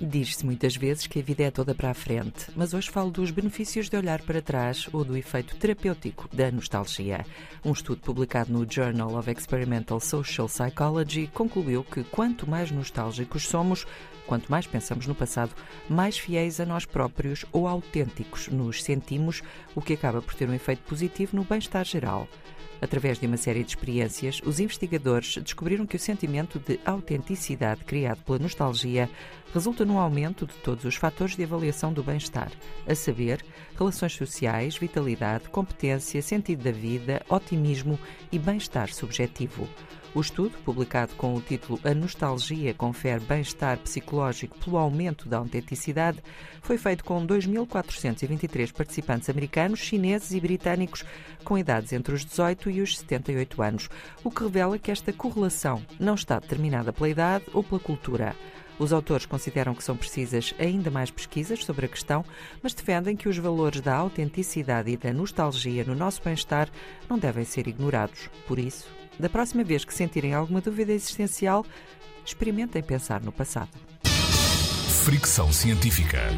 Diz-se muitas vezes que a vida é toda para a frente, mas hoje falo dos benefícios de olhar para trás ou do efeito terapêutico da nostalgia. Um estudo publicado no Journal of Experimental Social Psychology concluiu que quanto mais nostálgicos somos, quanto mais pensamos no passado, mais fiéis a nós próprios ou autênticos nos sentimos, o que acaba por ter um efeito positivo no bem-estar geral. Através de uma série de experiências, os investigadores descobriram que o sentimento de autenticidade criado pela nostalgia resulta num aumento de todos os fatores de avaliação do bem-estar, a saber, relações sociais, vitalidade, competência, sentido da vida, otimismo e bem-estar subjetivo. O estudo, publicado com o título A Nostalgia Confere Bem-Estar Psicológico pelo Aumento da Autenticidade, foi feito com 2.423 participantes americanos, chineses e britânicos com idades entre os 18 e os 78 anos, o que revela que esta correlação não está determinada pela idade ou pela cultura. Os autores consideram que são precisas ainda mais pesquisas sobre a questão, mas defendem que os valores da autenticidade e da nostalgia no nosso bem-estar não devem ser ignorados. Por isso, da próxima vez que sentirem alguma dúvida existencial, experimentem pensar no passado. Fricção Científica.